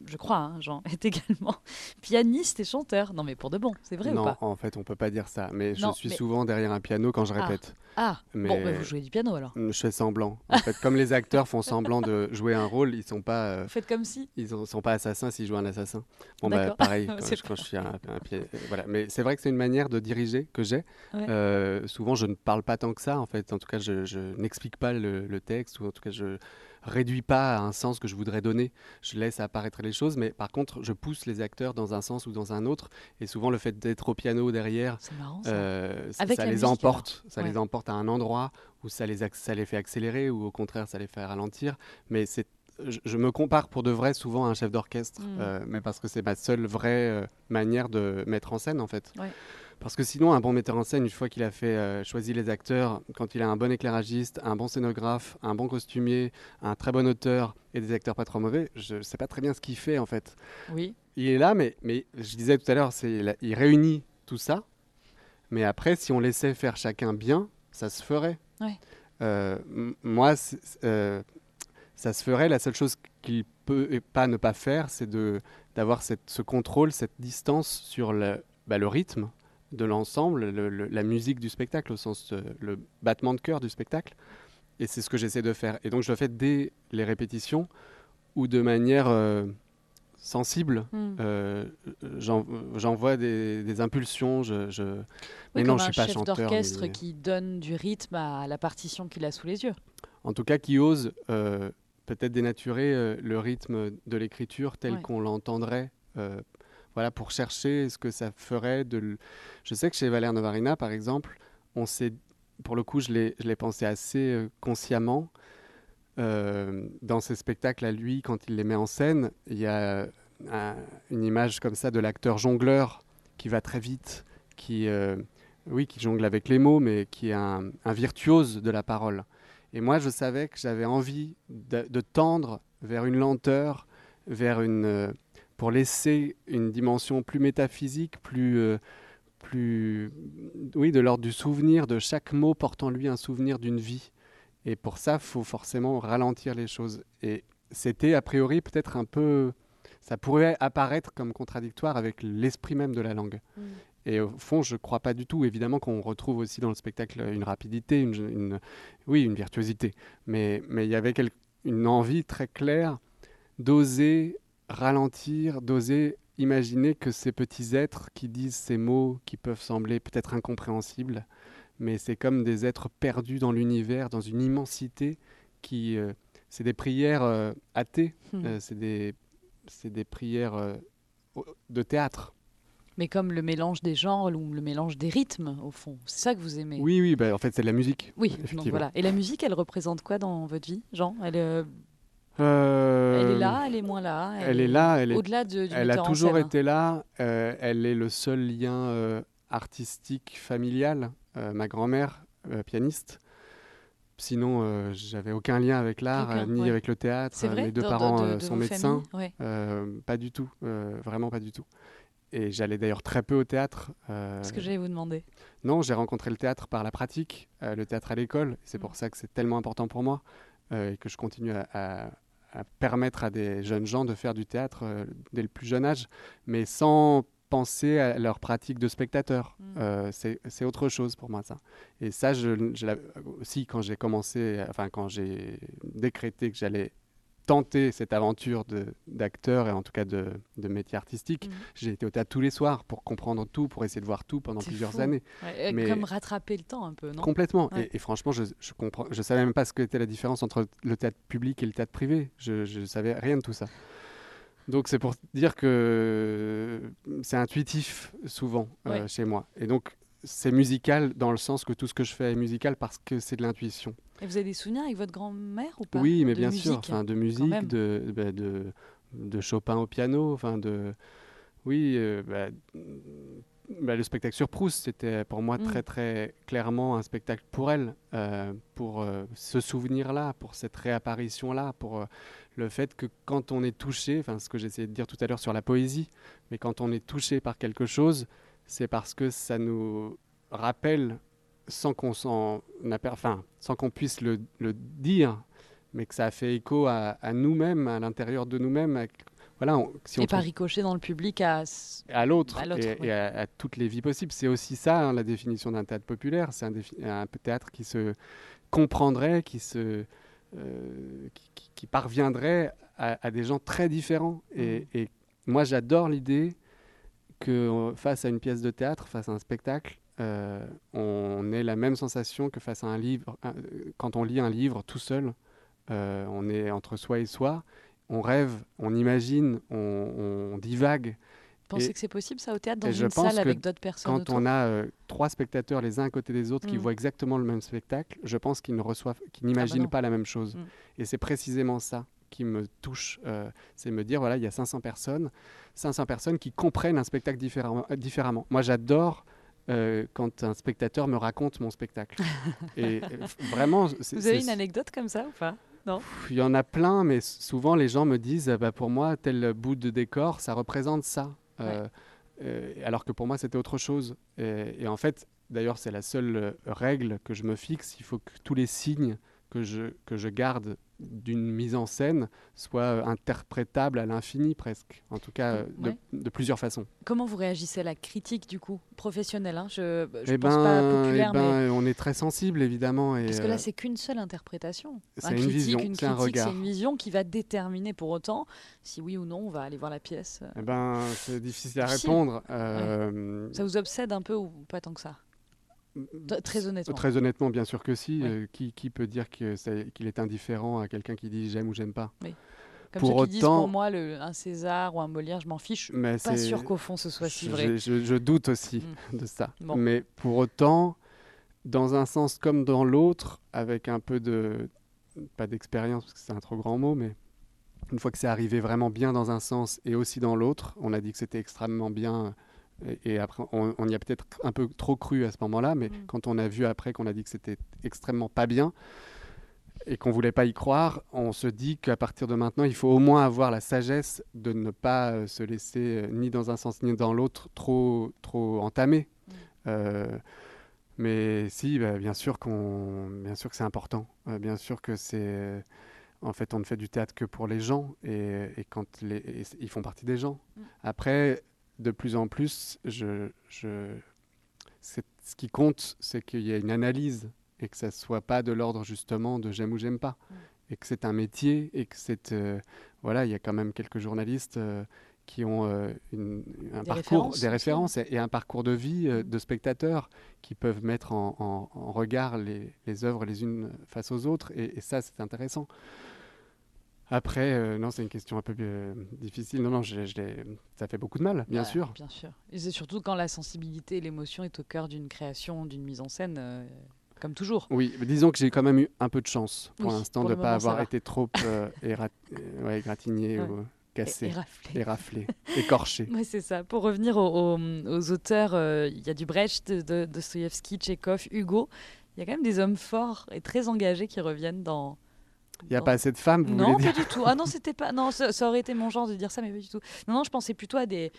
je crois, hein, Jean, est également pianiste et chanteur. Non, mais pour de bon, c'est vrai non, ou pas? en fait, on peut pas dire ça. Mais je suis souvent derrière un piano quand je ah. répète. Ah, mais bon, bah, vous jouez du piano alors Je fais semblant. En fait, comme les acteurs font semblant de jouer un rôle, ils sont pas. Euh, Faites comme si. Ils ne sont pas assassins s'ils jouent un assassin. Bon, bah, pareil, quand, je, suis un, piano. Voilà. Mais c'est vrai que c'est une manière de diriger que j'ai. Euh, souvent, je ne parle pas tant que ça, en fait. En tout cas, je, je n'explique pas le, le, texte, ou en tout cas, je réduis pas à un sens que je voudrais donner. Je laisse apparaître les choses, mais par contre, je pousse les acteurs dans un sens ou dans un autre. Et souvent, le fait d'être au piano derrière, ça, euh, ça les emporte. Ça les emporte à un endroit où ça les, ça les fait accélérer ou au contraire, ça les fait ralentir. Mais c'est je, me compare pour de vrai souvent à un chef d'orchestre, mmh. euh, mais parce que c'est ma seule vraie euh, manière de mettre en scène en fait. Parce que sinon, un bon metteur en scène, une fois qu'il a fait euh, choisi les acteurs, quand il a un bon éclairagiste, un bon scénographe, un bon costumier, un très bon auteur et des acteurs pas trop mauvais, je ne sais pas très bien ce qu'il fait en fait. Oui. Il est là, mais, mais je disais tout à l'heure, il réunit tout ça. Mais après, si on laissait faire chacun bien, ça se ferait. Euh, moi, euh, ça se ferait. La seule chose qu'il peut pas ne pas faire, c'est d'avoir ce contrôle, cette distance sur le, bah, le rythme de l'ensemble, la musique du spectacle, au sens euh, le battement de cœur du spectacle. Et c'est ce que j'essaie de faire. Et donc je le fais dès les répétitions ou de manière euh, sensible. Hmm. Euh, j'envoie des, impulsions. Je, mais non, je suis pas chef d'orchestre qui donne du rythme à la partition qu'il a sous les yeux. En tout cas, qui ose peut-être dénaturer le rythme de l'écriture tel qu'on l'entendrait voilà, pour chercher ce que ça ferait de. Je sais que chez Valère Novarina, par exemple, on s'est, pour le coup, je l'ai pensé assez euh, consciemment. Euh, dans ses spectacles à lui, quand il les met en scène, il y a une image comme ça de l'acteur jongleur qui va très vite, qui, euh, oui, qui jongle avec les mots, mais qui est un, virtuose de la parole. Et moi, je savais que j'avais envie de, de, tendre vers une lenteur, vers une, pour laisser une dimension plus métaphysique, plus, euh, plus oui, de l'ordre du souvenir, de chaque mot portant lui un souvenir d'une vie. Et pour ça, il faut forcément ralentir les choses. Et c'était a priori peut-être un peu... Ça pourrait apparaître comme contradictoire avec l'esprit même de la langue. Mm. Et au fond, je ne crois pas du tout. Évidemment qu'on retrouve aussi dans le spectacle une rapidité, une, oui, une virtuosité. Mais il y avait une envie très claire d'oser ralentir, d'oser imaginer que ces petits êtres qui disent ces mots qui peuvent sembler peut-être incompréhensibles, mais c'est comme des êtres perdus dans l'univers, dans une immensité qui... Euh, c'est des prières euh, athées, hmm. euh, c'est des, des, prières de théâtre. Mais comme le mélange des genres ou le mélange des rythmes, au fond. C'est ça que vous aimez. Oui, oui, bah, en fait, c'est de la musique. Oui, donc voilà. Et la musique, elle représente quoi dans votre vie, Jean? Elle, euh, elle est là, elle est moins là. Elle, est, là, elle est au-delà de. elle a toujours été là. Euh, elle est le seul lien euh, artistique familial. ma grand-mère, pianiste. Sinon, j'avais aucun lien avec l'art, ni avec le théâtre. Mes deux parents sont médecins. pas du tout, vraiment pas du tout. Et j'allais d'ailleurs très peu au théâtre. Ce que j'allais vous demander. Non, j'ai rencontré le théâtre par la pratique, le théâtre à l'école. C'est mm. pour ça que c'est tellement important pour moi et que je continue à, à permettre à des jeunes gens de faire du théâtre euh, dès le plus jeune âge, mais sans penser à leur pratique de spectateur. Mm. Euh, c'est autre chose pour moi, ça. Et ça, je, aussi, quand j'ai commencé, enfin, quand j'ai décrété que j'allais tenté cette aventure d'acteur et en tout cas de, de métier artistique, mmh. j'ai été au théâtre tous les soirs pour comprendre tout, pour essayer de voir tout pendant plusieurs années. Mais comme rattraper le temps un peu, non? Complètement. Et, franchement, je, je comprends, je savais même pas ce qu'était la différence entre le théâtre public et le théâtre privé. Je, ne savais rien de tout ça. Donc c'est pour dire que c'est intuitif souvent euh, chez moi. Et donc c'est musical dans le sens que tout ce que je fais est musical parce que c'est de l'intuition. Et vous avez des souvenirs avec votre grand-mère ou pas? Oui, mais bien sûr, enfin, de musique, de, bah, de, de, Chopin au piano, enfin de... Oui, euh, bah, bah, le spectacle sur Proust, c'était pour moi très mm. très clairement un spectacle pour elle, euh, pour euh, ce souvenir-là, pour cette réapparition-là, pour le fait que quand on est touché, enfin ce que j'essayais de dire tout à l'heure sur la poésie, mais quand on est touché par quelque chose, c'est parce que ça nous rappelle, sans qu'on s'en enfin, sans qu'on puisse le, le, dire, mais que ça a fait écho à, nous-mêmes, à l'intérieur de nous-mêmes. Voilà, si et pas ricocher dans le public à, à l'autre et, à, toutes les vies possibles. C'est aussi ça hein, la définition d'un théâtre populaire. C'est un, un, théâtre qui se comprendrait, qui, se, euh, qui, parviendrait à, des gens très différents. Et, mmh. et moi, j'adore l'idée que euh, face à une pièce de théâtre, face à un spectacle, euh, on ait la même sensation que face à un livre. Euh, quand on lit un livre tout seul, on est entre soi et soi, on rêve, on imagine, on, divague. Vous pensez que c'est possible ça au théâtre dans une salle avec d'autres personnes Quand on a trois spectateurs les uns à côté des autres qui mm. voient exactement le même spectacle, je pense qu'ils ne reçoivent, qu'ils ah bah n'imaginent pas la même chose. Mm. Et c'est précisément ça qui me touche, c'est me dire voilà il y a 500 personnes, 500 personnes qui comprennent un spectacle euh, différemment. Moi, j'adore euh, quand un spectateur me raconte mon spectacle. et euh, vraiment. Vous avez une anecdote comme ça ou pas? Non? Il y en a plein, mais souvent les gens me disent bah, pour moi, tel bout de décor, ça représente ça. alors que pour moi, c'était autre chose. Et, en fait, d'ailleurs, c'est la seule règle que je me fixe. Il faut que tous les signes que je, que je garde d'une mise en scène soit euh, interprétable à l'infini presque, en tout cas euh, de, plusieurs façons. Comment vous réagissez à la critique du coup professionnelle hein? Je, je eh pense pas ben, populaire, eh ben, on est très sensible évidemment. Et Parce que là euh, c'est qu'une seule interprétation. C'est une vision, c'est un regard. C'est une vision qui va déterminer pour autant si oui ou non on va aller voir la pièce. Eh ben c'est difficile à répondre. Ça vous obsède un peu ou pas tant que ça? Très honnêtement. Très honnêtement, bien sûr que si. Euh, qui, qui, peut dire qu'il est indifférent à quelqu'un qui dit j'aime ou j'aime pas? Oui. Comme pour ceux qui disent pour moi le, un César ou un Molière, je m'en fiche. Mais pas sûr qu'au fond ce soit si vrai. Je, je, doute aussi mm. de ça. Mais pour autant, dans un sens comme dans l'autre, avec un peu de pas d'expérience parce que c'est un trop grand mot, mais une fois que c'est arrivé vraiment bien dans un sens et aussi dans l'autre, on a dit que c'était extrêmement bien et, après, on, y a peut-être un peu trop cru à ce moment-là, mais mm. quand on a vu après qu'on a dit que c'était extrêmement pas bien et qu'on voulait pas y croire, on se dit qu'à partir de maintenant, il faut au moins avoir la sagesse de ne pas euh, se laisser euh, ni dans un sens ni dans l'autre trop trop entamer. Mm. Euh, mais si, bah, bien sûr qu'on, bien sûr que c'est important, bien sûr que c'est en fait, on ne fait du théâtre que pour les gens et, quand les, ils font partie des gens. Mm. Après, de plus en plus, je, je, ce qui compte, c'est qu'il y ait une analyse et que ça ne soit pas de l'ordre justement de j'aime ou j'aime pas. Mm. Et que c'est un métier et que c'est. Euh, voilà, il y a quand même quelques journalistes euh, qui ont euh, un parcours, des références et, un parcours de vie de spectateurs qui peuvent mettre en, regard les, les, œuvres les unes face aux autres. Et, et ça, c'est intéressant. Après, euh, non, c'est une question un peu euh, difficile. Non, non, je, ça fait beaucoup de mal, bien sûr. Bien sûr. Et c'est surtout quand la sensibilité et l'émotion est au cœur d'une création, d'une mise en scène, euh, comme toujours. Oui, disons que j'ai quand même eu un peu de chance pour l'instant de ne pas avoir été trop égratigné ou cassé, éraflé, écorché. Oui, c'est ça. Pour revenir aux, auteurs, il y a du Brecht, de Dostoevsky, Tchekhov, Hugo. Il y a quand même des hommes forts et très engagés qui reviennent dans il n'y a pas assez de femmes, vous Non, pas du tout. Ah non, c'était pas. Non, ça, aurait été mon genre de dire ça, mais pas du tout. Non, non, je pensais plutôt à des,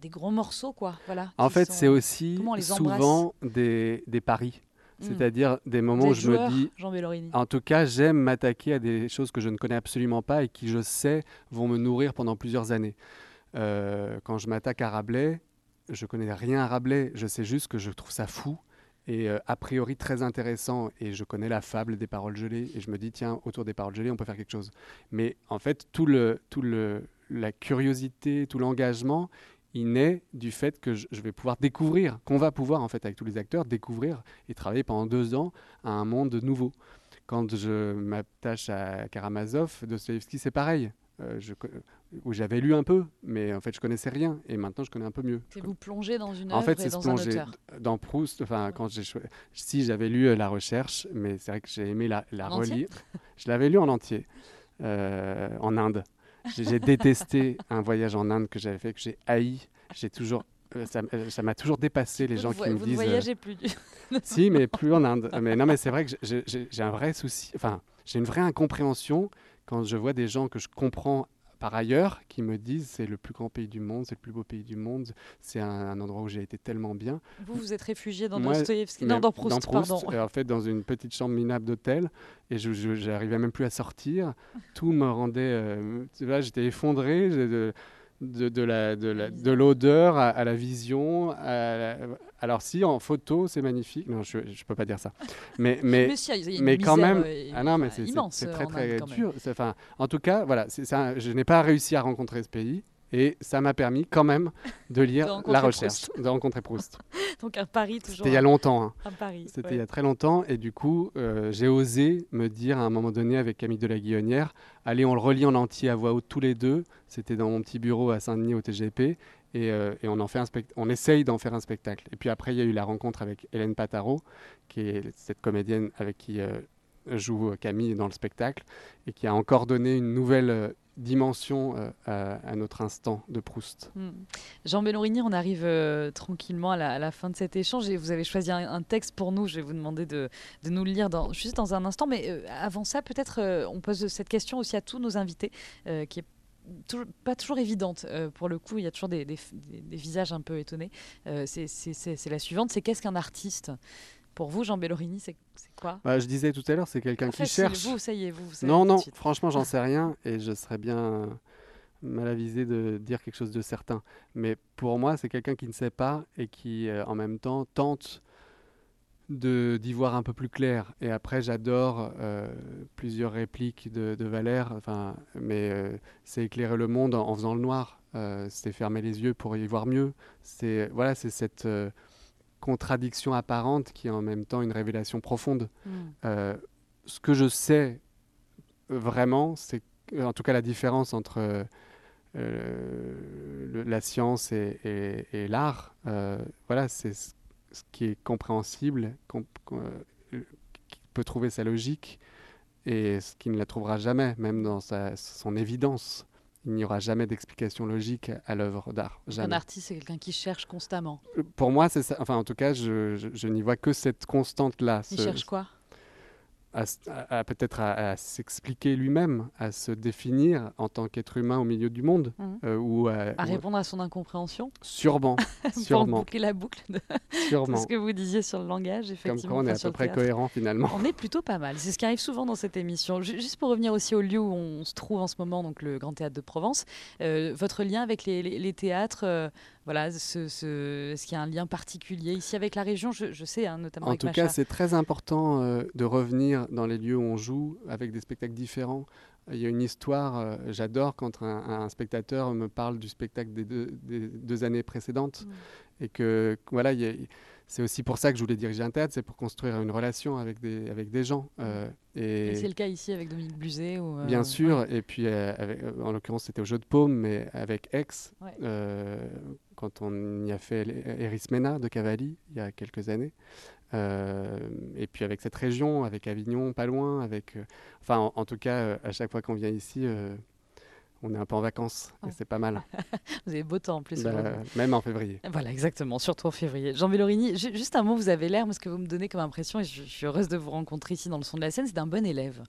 des gros morceaux, quoi. Voilà. En fait, c'est aussi souvent des, des paris. Hmm. C'est-à-dire des moments où je me dis, Jean en tout cas, j'aime m'attaquer à des choses que je ne connais absolument pas et qui, je sais, vont me nourrir pendant plusieurs années. Euh, quand je m'attaque à Rabelais, je connais rien à Rabelais, je sais juste que je trouve ça fou et a priori très intéressant. Et je connais la fable des paroles gelées et je me dis tiens autour des paroles gelées on peut faire quelque chose. Mais en fait tout le tout le la curiosité, tout l'engagement, il naît du fait que je, vais pouvoir découvrir, qu'on va pouvoir en fait avec tous les acteurs découvrir et travailler pendant deux ans à un monde nouveau. Quand je m'attache à Karamazov, Dostoevsky, c'est pareil. Euh, je, où j'avais lu un peu, mais en fait je connaissais rien, et maintenant je connais un peu mieux. C'est vous plonger dans une œuvre en fait, c'est se plonger dans Proust. Enfin, quand j'ai si j'avais lu euh, La Recherche, mais c'est vrai que j'ai aimé la, la relire. je l'avais lu en entier euh, en Inde. J'ai détesté un voyage en Inde que j'avais fait, que j'ai haï. J'ai toujours ça m'a toujours dépassé les gens qui me vous disent. Vous ne voyagez plus. si, mais plus en Inde. Mais non, mais c'est vrai que j'ai un vrai souci. Enfin, j'ai une vraie incompréhension quand je vois des gens que je comprends par ailleurs qui me disent c'est le plus grand pays du monde, c'est le plus beau pays du monde, c'est un, endroit où j'ai été tellement bien. Vous, vous êtes réfugié dans Dostoevsky, non, dans Proust, dans Proust pardon. Euh, en fait, dans une petite chambre minable d'hôtel, et je n'arrivais même plus à sortir. Tout me rendait, euh, j'étais effondré. De, de, de l'odeur la, de l'odeur à, la vision. alors si en photo c'est magnifique, non je ne peux pas dire ça, mais mais mais, quand même, euh, ah non mais c'est très très dur. Enfin, en tout cas voilà, je n'ai pas réussi à rencontrer ce pays. Et ça m'a permis quand même de lire La Recherche, de rencontrer Proust. Donc à Paris toujours. C'était il y a longtemps. Hein. À Paris. C'était il y a très longtemps. Et du coup, euh, j'ai osé me dire à un moment donné avec Camille de la Guillonnière, allez, on le relit en entier à voix haute tous les deux. C'était dans mon petit bureau à Saint-Denis au TGP. Et, euh, et, on, en fait un on essaye d'en faire un spectacle. Et puis après, il y a eu la rencontre avec Hélène Pataro, qui est cette comédienne avec qui euh, joue Camille dans le spectacle, et qui a encore donné une nouvelle dimension euh, à, notre instant de Proust. Hmm. Jean Bellorini, on arrive euh, tranquillement à la, fin de cet échange et vous avez choisi un, texte pour nous. Je vais vous demander de, nous le lire juste dans un instant. Mais euh, avant ça, peut-être on pose cette question aussi à tous nos invités, qui est pas toujours évidente. pour le coup, il y a toujours des visages un peu étonnés. c'est la suivante, c'est qu'est-ce qu'un artiste? Pour vous, Jean Bellorini, c'est quoi? Bah, Je disais tout à l'heure, c'est quelqu'un qui cherche. Vous, ça y est, vous. non, non, franchement, j'en sais rien et je serais bien mal avisé de dire quelque chose de certain. Mais pour moi, c'est quelqu'un qui ne sait pas et qui, euh, en même temps, tente d'y voir un peu plus clair. Et après, j'adore euh, plusieurs répliques de, de Valère, enfin, mais euh, c'est éclairer le monde en, en faisant le noir. c'est fermer les yeux pour y voir mieux. C'est voilà, c'est cette contradiction apparente qui est en même temps une révélation profonde. Hmm. Euh, ce que je sais vraiment, c'est en tout cas la différence entre euh, la science et, l'art, euh, voilà, c'est ce, qui est compréhensible, qui peut trouver sa logique, et ce qui ne la trouvera jamais, même dans sa, son évidence il n'y aura jamais d'explication logique à l'œuvre d'art. Un artiste, c'est quelqu'un qui cherche constamment. Euh, pour moi, c'est ça. Enfin, en tout cas, je, n'y vois que cette constante-là. Il cherche quoi? À, peut-être à, s'expliquer lui-même, à se définir en tant qu'être humain au milieu du monde. Mmh. Euh, ou à, répondre à son incompréhension Sûrement. sûrement. Pour boucler la boucle de sûrement. ce que vous disiez sur le langage, effectivement. Comme quoi on est à peu près cohérent finalement. On est plutôt pas mal. C'est ce qui arrive souvent dans cette émission. Juste pour revenir aussi au lieu où on se trouve en ce moment, donc le Grand Théâtre de Provence, euh, votre lien avec les, théâtres, euh, voilà, ce, ce, est-ce qu'il y a un lien particulier ici avec la région je, sais, hein, notamment. En tout cas, c'est très important euh, de revenir dans les lieux où on joue avec des spectacles différents. Il y a une histoire, euh, j'adore quand un, spectateur me parle du spectacle des deux, années précédentes. Mm. Et que, voilà, c'est aussi pour ça que je voulais diriger un théâtre, c'est pour construire une relation avec des, avec des gens. Euh, et, c'est le cas ici avec Dominique Bluzet ou, Bien sûr, et puis en l'occurrence c'était au jeu de paume, mais avec Aix, quand on y a fait Eris Mena de Cavalli il y a quelques années. Euh, et puis avec cette région, avec Avignon, pas loin, avec, euh, enfin en, tout cas, euh, à chaque fois qu'on vient ici, on est un peu en vacances et c'est pas mal. vous avez beau temps en plus. Bah, même en février. Voilà, exactement, surtout en février. Jean Bellorini, juste un mot, vous avez l'air, ce que vous me donnez comme impression, et je, suis heureuse de vous rencontrer ici dans le son de la scène, c'est d'un bon élève.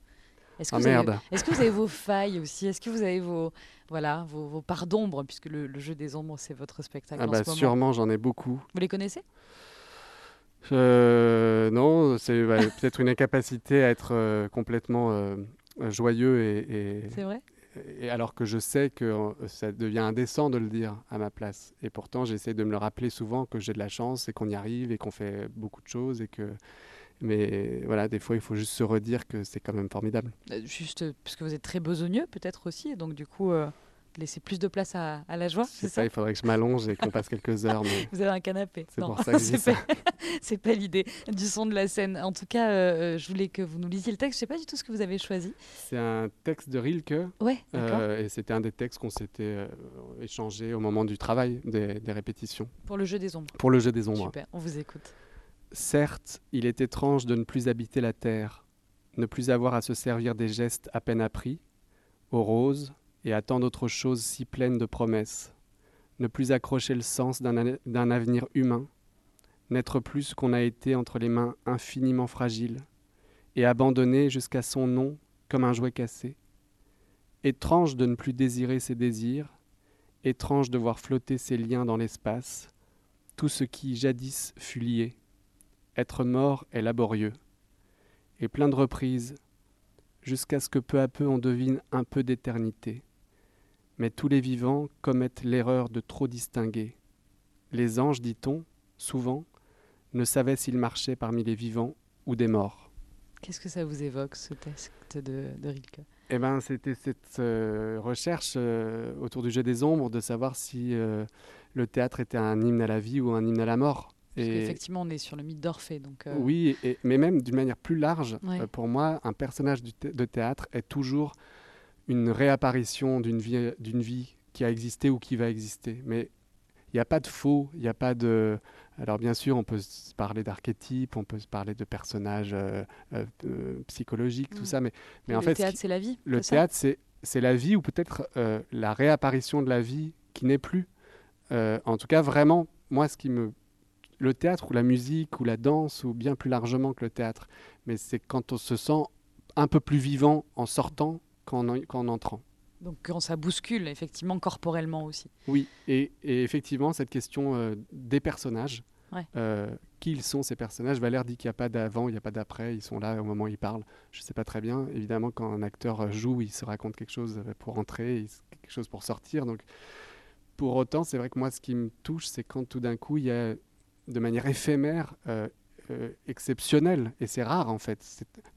Est-ce que, ah, est que, vous avez vos failles aussi? Est-ce que vous avez vos, voilà, vos, parts d'ombre, puisque le, jeu des ombres, c'est votre spectacle ah bah, Sûrement, j'en ai beaucoup. Vous les connaissez? Euh, Non, c'est peut-être une incapacité à être euh, complètement euh, joyeux et, C'est vrai? et alors que je sais que ça devient indécent de le dire à ma place. Et pourtant, j'essaie de me le rappeler souvent que j'ai de la chance et qu'on y arrive et qu'on fait beaucoup de choses et que. Mais voilà, des fois, il faut juste se redire que c'est quand même formidable. Euh, juste euh, parce que vous êtes très besogneux, peut-être aussi, et donc du coup, euh, laisser plus de place à, à la joie. C'est ça, il faudrait que je m'allonge et qu'on passe quelques heures. Mais... Vous avez un canapé. C'est pour ça que c'est ça. pas, c'est pas l'idée du son de la scène. En tout cas, euh, je voulais que vous nous lisiez le texte. Je sais pas du tout ce que vous avez choisi. C'est un texte de Rilke. Ouais, euh, et c'était un des textes qu'on s'était échangé au moment du travail, des, des répétitions, Pour le jeu des ombres. pour le jeu des ombres. Super, on vous écoute. Certes, il est étrange de ne plus habiter la terre, ne plus avoir à se servir des gestes à peine appris, aux roses et à tant d'autres choses si pleines de promesses, ne plus accrocher le sens d'un avenir humain, n'être plus ce qu'on a été entre les mains infiniment fragiles, et abandonné jusqu'à son nom comme un jouet cassé. Étrange de ne plus désirer ses désirs, étrange de voir flotter ses liens dans l'espace, tout ce qui jadis fut lié. Être mort est laborieux. Et plein de reprises, jusqu'à ce que peu à peu on devine un peu d'éternité. Mais tous les vivants commettent l'erreur de trop distinguer. Les anges, dit-on, souvent, ne savaient s'ils marchaient parmi les vivants ou des morts. Qu'est-ce que ça vous évoque, ce texte de, de Rilke? Eh ben, c'était cette euh, recherche euh, autour du jeu des ombres de savoir si euh, le théâtre était un hymne à la vie ou un hymne à la mort. Parce Et- qu'effectivement, on est sur le mythe d'Orphée. Donc, euh, Oui, et- mais même d'une manière plus large, Ouais. euh, pour moi, un personnage du thé- de théâtre est toujours une réapparition d'une vie, d'une vie qui a existé ou qui va exister. Mais il n'y a pas de faux, il n'y a pas de... Alors bien sûr, on peut se parler d'archétypes, on peut se parler de personnages euh, psychologiques, tout ça, mais, mais le en fait, ce théâtre, c'est la vie. le théâtre, c'est, c'est la vie ou peut-être la réapparition de la vie qui n'est plus. En tout cas, vraiment, moi, ce qui me... Le théâtre ou la musique ou la danse ou bien plus largement que le théâtre, mais c'est quand on se sent un peu plus vivant en sortant qu'en, en- qu'en entrant. Donc, quand ça bouscule, effectivement, corporellement aussi. Oui, et, et effectivement, cette question euh, des personnages, Ouais. euh, qui ils sont ces personnages? Valère dit qu'il n'y a pas d'avant, il n'y a pas d'après, ils sont là au moment où ils parlent. Je ne sais pas très bien. Évidemment, quand un acteur euh, joue, il se raconte quelque chose pour entrer, il- quelque chose pour sortir. Donc, pour autant, c'est vrai que moi, ce qui me touche, c'est quand tout d'un coup, il y a, de manière éphémère, euh, euh, exceptionnelle, et c'est rare en fait.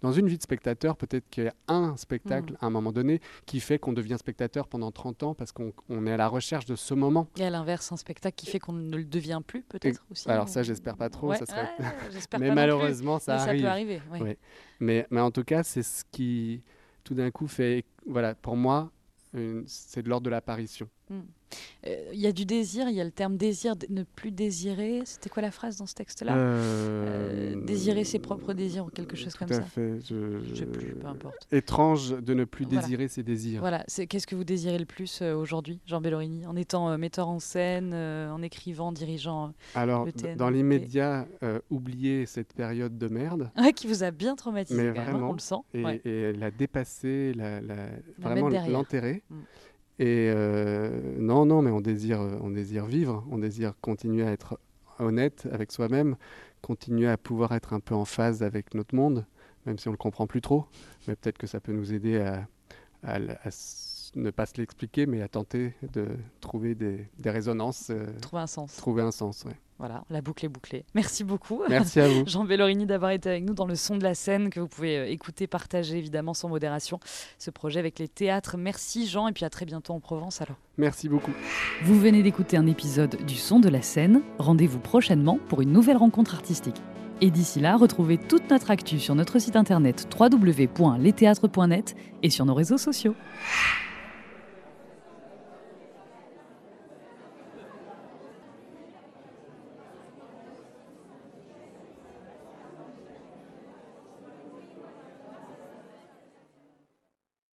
Dans une vie de spectateur, peut-être qu'il y a un spectacle à un moment donné qui fait qu'on devient spectateur pendant 30 ans parce qu'on on est à la recherche de ce moment. Et à l'inverse, un spectacle qui fait qu'on ne le devient plus, peut-être aussi. alors ou- ça, j'espère pas trop, Ouais, ça serait- ouais, j'espère Mais pas malheureusement, ça mais arrive. peut arriver. oui. Mais, mais en tout cas, c'est ce qui, tout d'un coup, fait. Voilà, pour moi, une- c'est de l'ordre de l'apparition. Euh, Il y a du désir, il y a le terme désir, de ne plus désirer. C'était quoi la phrase dans ce texte-là? Euh, Euh, Désirer ses propres désirs ou quelque chose tout comme à ça. fait. Je, Je sais plus, peu importe. Étrange de ne plus Voilà. désirer ses désirs. Voilà, qu'est-ce que vous désirez le plus aujourd'hui, Jean Bellorini, en étant metteur en scène, en écrivant, dirigeant, Alors, Le d- TNP. dans l'immédiat, oublier cette période de merde ouais, qui vous a bien traumatisé Mais quand même, hein, vraiment. on le sent. et, ouais. et la dépasser, la, la- vraiment l'enterrer. Mm. Et euh, non, non, mais on désire, on désire vivre, on désire continuer à être honnête avec soi-même, continuer à pouvoir être un peu en phase avec notre monde, même si on le comprend plus trop. Mais peut-être que ça peut nous aider à, ne pas se l'expliquer, mais à tenter de trouver des, des résonances, euh, Trouver un sens. trouver un sens. ouais. Voilà, la boucle est bouclée. Merci beaucoup. Merci à vous. Jean Bellorini d'avoir été avec nous dans le son de la scène que vous pouvez euh, écouter, partager évidemment sans modération ce projet avec les théâtres. Merci Jean et puis à très bientôt en Provence alors. Merci beaucoup. Vous venez d'écouter un épisode du son de la scène. Rendez-vous prochainement pour une nouvelle rencontre artistique. Et d'ici là, retrouvez toute notre actu sur notre site internet www.letheatre.net et sur nos réseaux sociaux.